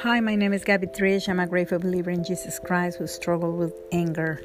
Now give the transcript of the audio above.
Hi, my name is Gabby Trish. I'm a grateful believer in Jesus Christ who struggled with anger.